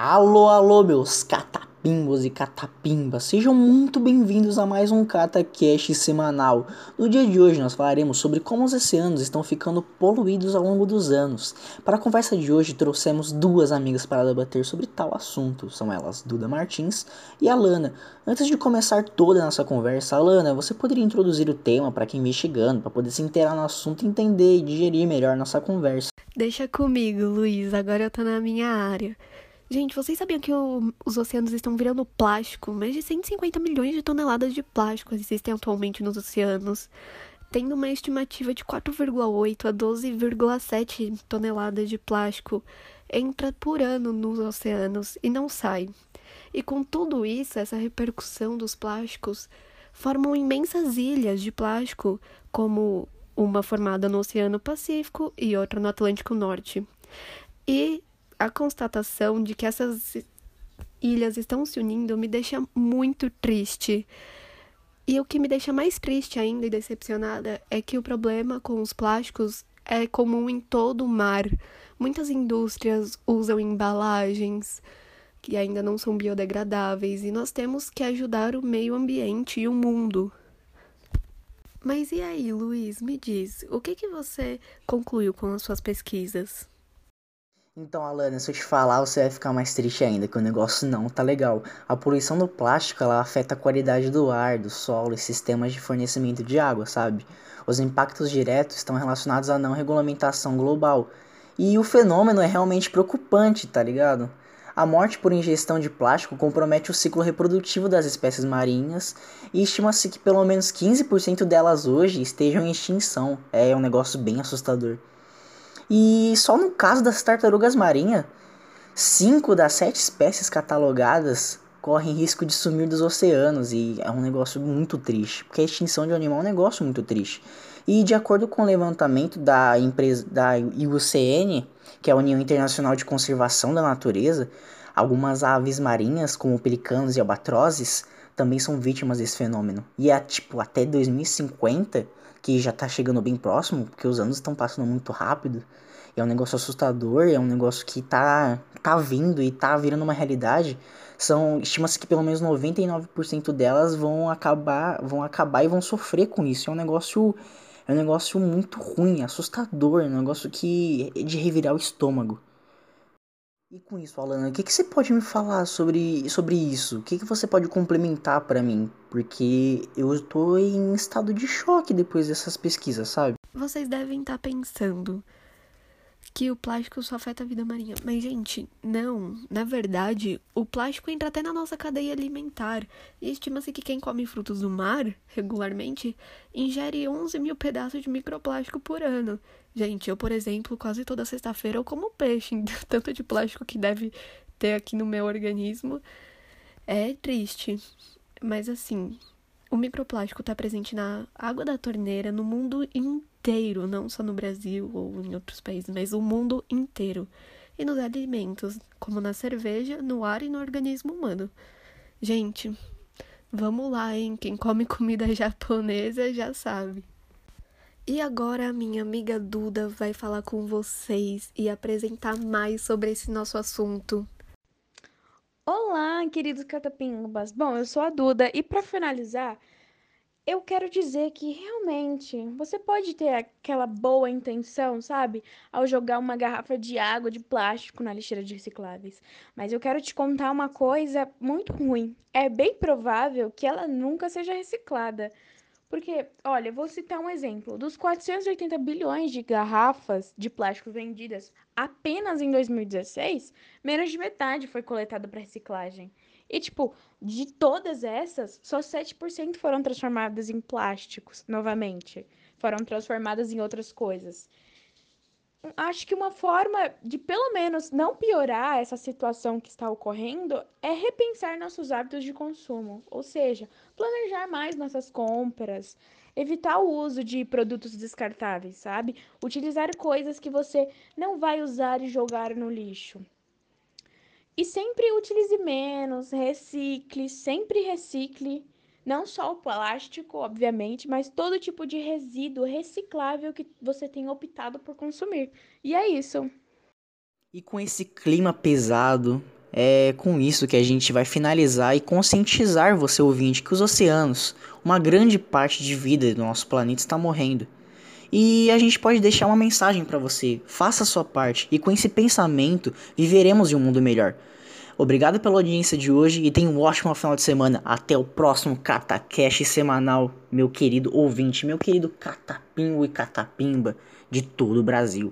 Alô, alô, meus catapimbos e catapimbas, sejam muito bem-vindos a mais um CataCast semanal. No dia de hoje nós falaremos sobre como os oceanos estão ficando poluídos ao longo dos anos. Para a conversa de hoje trouxemos duas amigas para debater sobre tal assunto, são elas Duda Martins e Alana. Antes de começar toda a nossa conversa, Alana, você poderia introduzir o tema para quem vem chegando, para poder se inteirar no assunto, entender e digerir melhor nossa conversa. Deixa comigo, Luiz, agora eu tô na minha área. Gente, vocês sabiam que o, os oceanos estão virando plástico? Mais de 150 milhões de toneladas de plástico existem atualmente nos oceanos, tendo uma estimativa de 4,8 a 12,7 toneladas de plástico entra por ano nos oceanos e não sai. E com tudo isso, essa repercussão dos plásticos formam imensas ilhas de plástico, como uma formada no Oceano Pacífico e outra no Atlântico Norte. E a constatação de que essas ilhas estão se unindo me deixa muito triste. E o que me deixa mais triste ainda e decepcionada é que o problema com os plásticos é comum em todo o mar. Muitas indústrias usam embalagens que ainda não são biodegradáveis e nós temos que ajudar o meio ambiente e o mundo. Mas e aí, Luiz, me diz, o que, que você concluiu com as suas pesquisas? Então, Alana, se eu te falar, você vai ficar mais triste ainda, que o negócio não tá legal. A poluição do plástico, ela afeta a qualidade do ar, do solo e sistemas de fornecimento de água, sabe? Os impactos diretos estão relacionados à não regulamentação global. E o fenômeno é realmente preocupante, tá ligado? A morte por ingestão de plástico compromete o ciclo reprodutivo das espécies marinhas e estima-se que pelo menos 15% delas hoje estejam em extinção. É um negócio bem assustador. E só no caso das tartarugas marinhas, cinco das sete espécies catalogadas correm risco de sumir dos oceanos e é um negócio muito triste, porque a extinção de um animal é um negócio muito triste. E de acordo com o levantamento da empresa da IUCN, que é a União Internacional de Conservação da Natureza, algumas aves marinhas, como pelicanos e albatrozes, também são vítimas desse fenômeno. E é tipo até 2050 que já tá chegando bem próximo, porque os anos estão passando muito rápido. É um negócio assustador, é um negócio que tá, tá vindo e tá virando uma realidade. São, estima-se que pelo menos 99% delas vão acabar, vão acabar e vão sofrer com isso. É um negócio é um negócio muito ruim, assustador, é um negócio que é de revirar o estômago. E com isso, Alana, o que, que você pode me falar sobre, sobre isso? O que, que você pode complementar para mim? Porque eu estou em estado de choque depois dessas pesquisas, sabe? Vocês devem estar tá pensando que o plástico só afeta a vida marinha. Mas, gente, não. Na verdade, o plástico entra até na nossa cadeia alimentar. E estima-se que quem come frutos do mar, regularmente, ingere 11 mil pedaços de microplástico por ano. Gente, eu, por exemplo, quase toda sexta-feira eu como peixe. Tanto de plástico que deve ter aqui no meu organismo. É triste. Mas, assim, o microplástico está presente na água da torneira no mundo inteiro inteiro, não só no Brasil ou em outros países, mas o mundo inteiro. E nos alimentos, como na cerveja, no ar e no organismo humano. Gente, vamos lá, hein? Quem come comida japonesa já sabe. E agora a minha amiga Duda vai falar com vocês e apresentar mais sobre esse nosso assunto. Olá, queridos catapimbas. Bom, eu sou a Duda e para finalizar, eu quero dizer que realmente você pode ter aquela boa intenção, sabe? Ao jogar uma garrafa de água de plástico na lixeira de recicláveis. Mas eu quero te contar uma coisa muito ruim. É bem provável que ela nunca seja reciclada. Porque, olha, vou citar um exemplo. Dos 480 bilhões de garrafas de plástico vendidas apenas em 2016, menos de metade foi coletada para reciclagem. E, tipo, de todas essas, só 7% foram transformadas em plásticos, novamente. Foram transformadas em outras coisas. Acho que uma forma de, pelo menos, não piorar essa situação que está ocorrendo é repensar nossos hábitos de consumo. Ou seja, planejar mais nossas compras, evitar o uso de produtos descartáveis, sabe? Utilizar coisas que você não vai usar e jogar no lixo. E sempre utilize menos, recicle, sempre recicle. Não só o plástico, obviamente, mas todo tipo de resíduo reciclável que você tenha optado por consumir. E é isso. E com esse clima pesado, É com isso que a gente vai finalizar e conscientizar você ouvinte que os oceanos, uma grande parte de vida do nosso planeta está morrendo. E a gente pode deixar uma mensagem para você. Faça a sua parte e com esse pensamento viveremos em um mundo melhor. Obrigado pela audiência de hoje e tenha um ótimo final de semana. Até o próximo CataCast semanal, meu querido ouvinte, meu querido catapingo e catapimba de todo o Brasil.